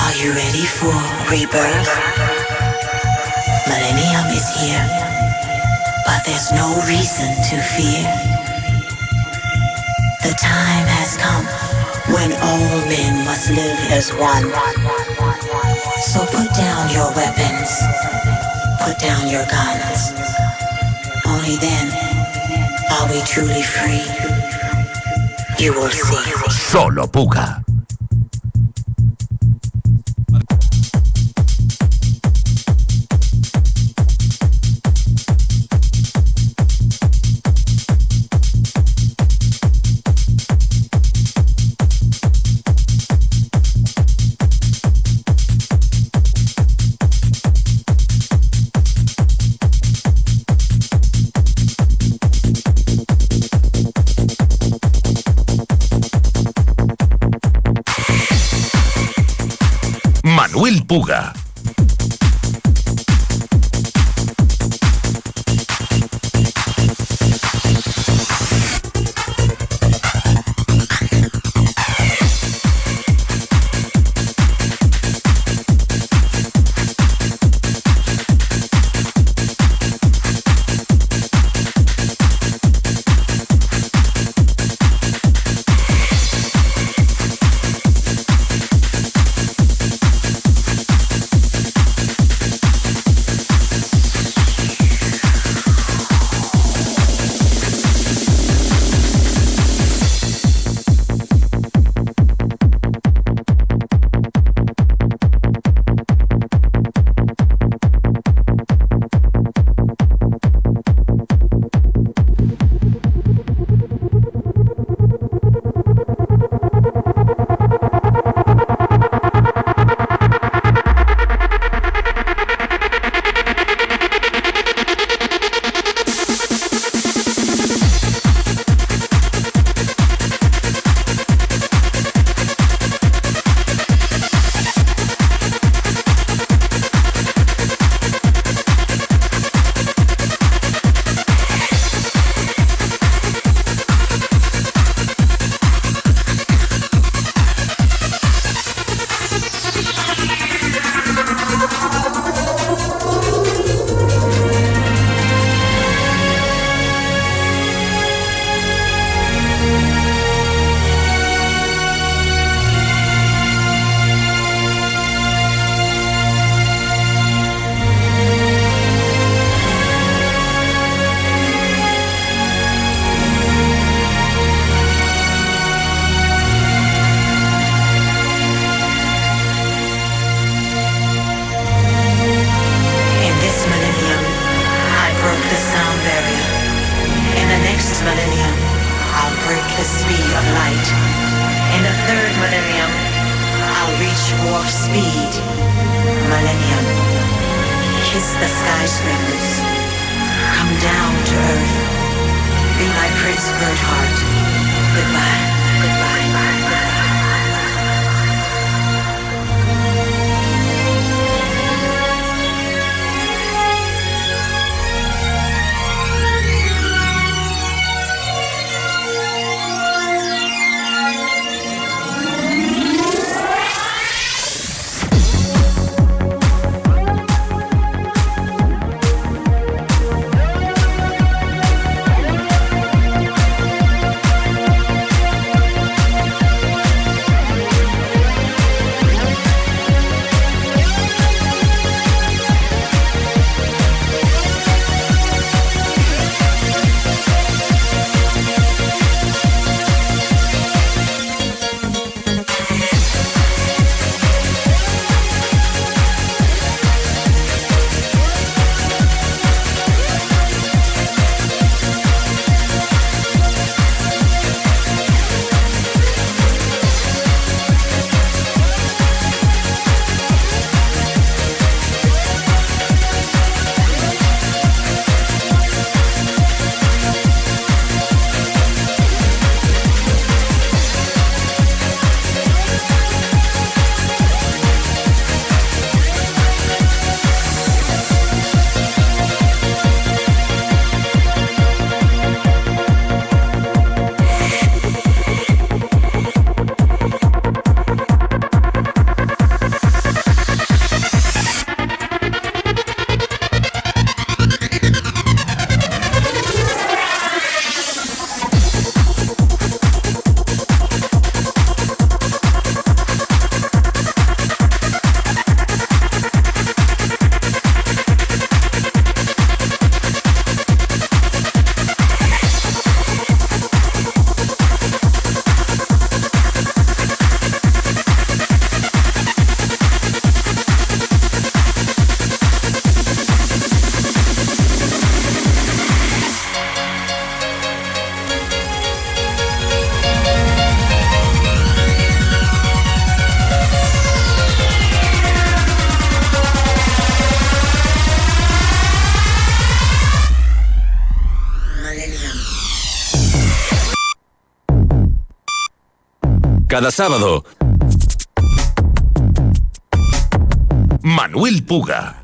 Are you ready for rebirth? Millennium is here, but there's no reason to fear. The time has come when all men must live as one. So put down your weapons, put down your guns. Only then are we truly free. You will see. Solo Puga. Puga. Cada sábado. Manuel Puga.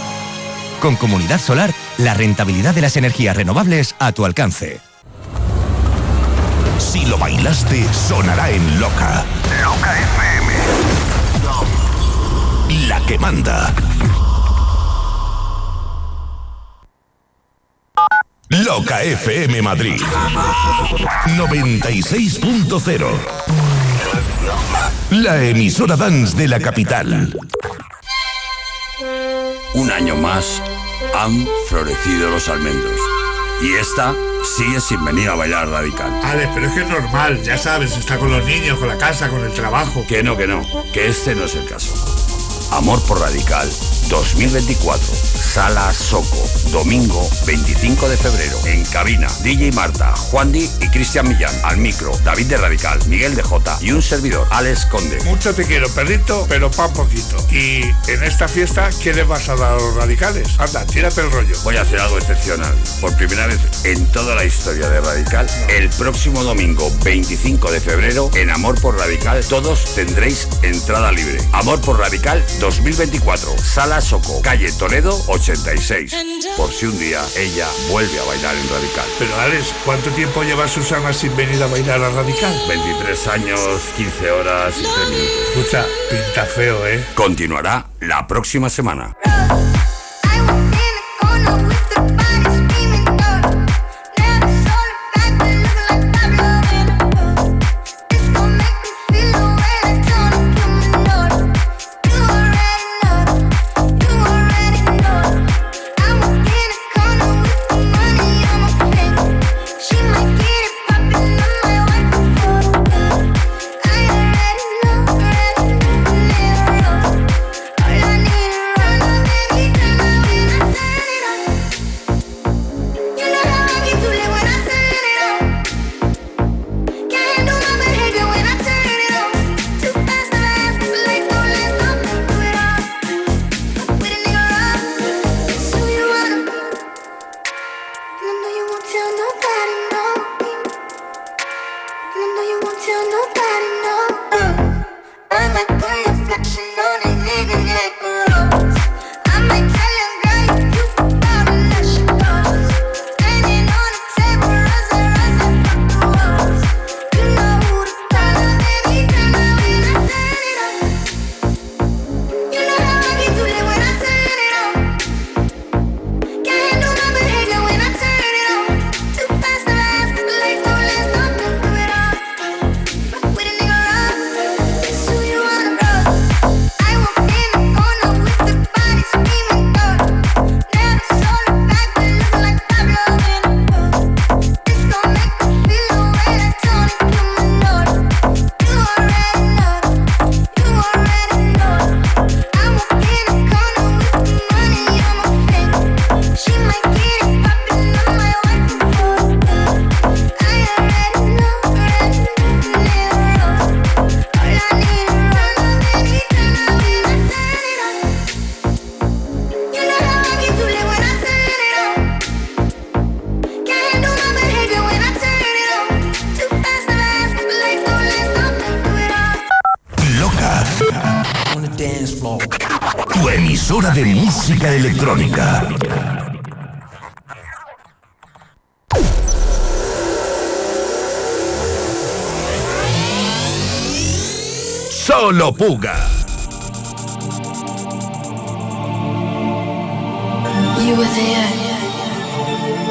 Con Comunidad Solar, la rentabilidad de las energías renovables a tu alcance. Si lo bailaste, sonará en Loca. Loca FM. la que manda. Loca FM Madrid 96.0 La emisora dance de la capital. Un año más han florecido los almendros. Y esta sigue sin venir a bailar radical. Alex, pero es que es normal, ya sabes, está con los niños, con la casa, con el trabajo. Que no, que no, que este no es el caso. Amor por Radical 2024, Sala Soco, domingo 25 de febrero, en cabina, DJ Marta, Juan Di y Cristian Millán, al micro, David de Radical, Miguel de Jota y un servidor, Alex Conde. Mucho te quiero, perrito, pero pa' poquito. Y en esta fiesta, ¿qué le vas a dar a los radicales? Anda, tírate el rollo. Voy a hacer algo excepcional. Por primera vez en toda la historia de Radical, el próximo domingo 25 de febrero, en Amor por Radical, todos tendréis entrada libre. Amor por Radical 2024, Sala Soco, calle Toledo 86. Por si un día ella vuelve a bailar en Radical. Pero Alex, ¿cuánto tiempo lleva Susana sin venir a bailar a Radical? 23 años, 15 horas y 3 minutos. Escucha, pinta feo, ¿eh? Continuará la próxima semana. Solo Puga. You were there.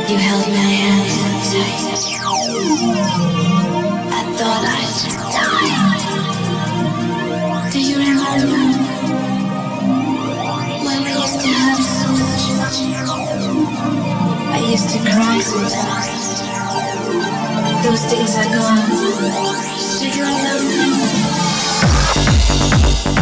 You held my hand tight. Used to cry sometimes. Those days are gone. Do you? Thank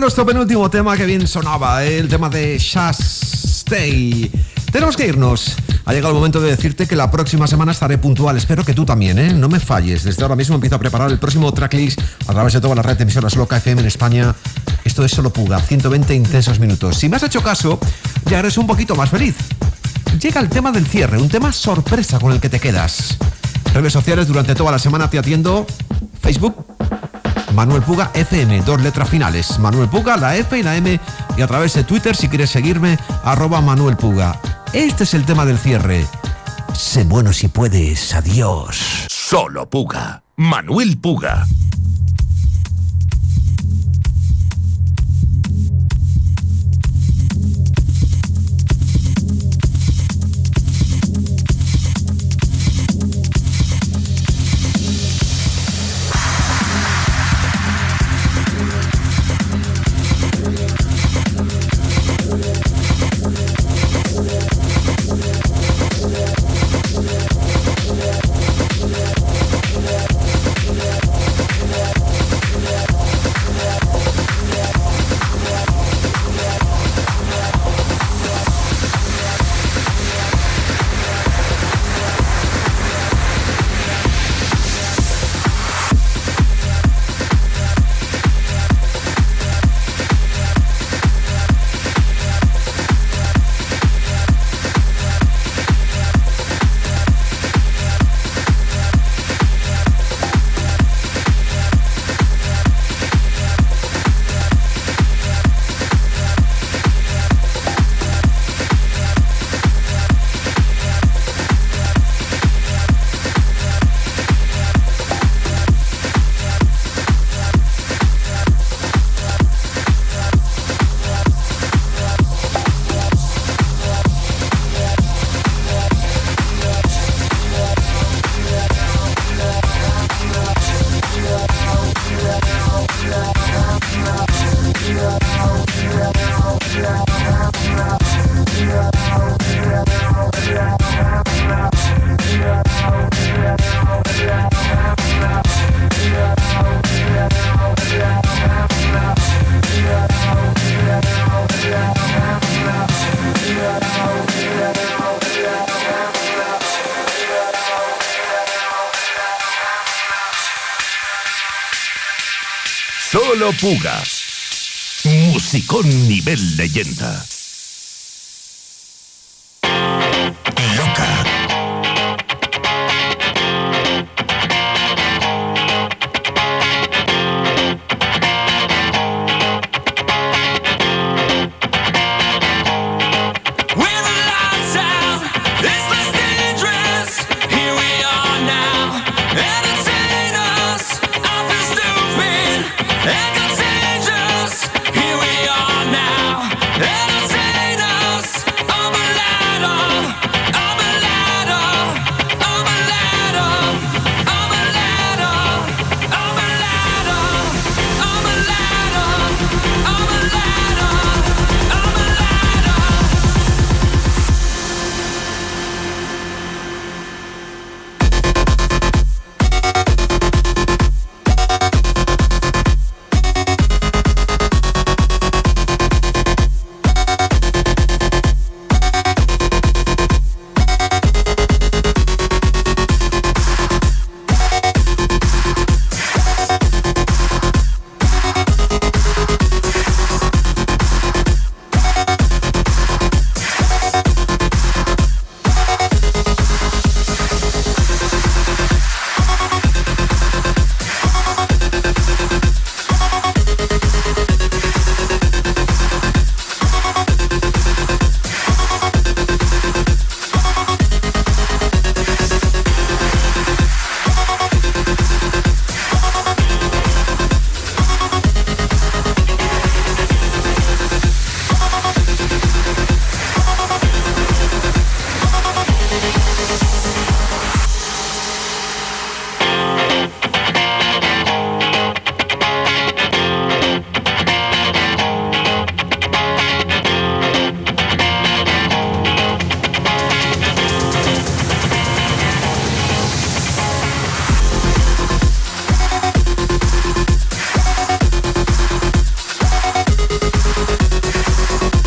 nuestro penúltimo tema que bien sonaba, ¿eh? el tema de Shastay. Tenemos que irnos. Ha llegado el momento de decirte que la próxima semana estaré puntual. Espero que tú también, ¿eh? No me falles. Desde ahora mismo empiezo a preparar el próximo tracklist a través de toda la red de emisoras Loca FM en España. Esto es solo Puga, 120 intensos minutos. Si me has hecho caso, ya eres un poquito más feliz. Llega el tema del cierre, un tema sorpresa con el que te quedas. Redes sociales durante toda la semana te atiendo. Facebook, Manuel Puga FM, dos letras finales. Manuel Puga, la F y la M. Y a través de Twitter, si quieres seguirme, arroba Manuel Puga. Este es el tema del cierre. Sé bueno si puedes. Adiós. Solo Puga. Manuel Puga. Puga. Musicón nivel leyenda.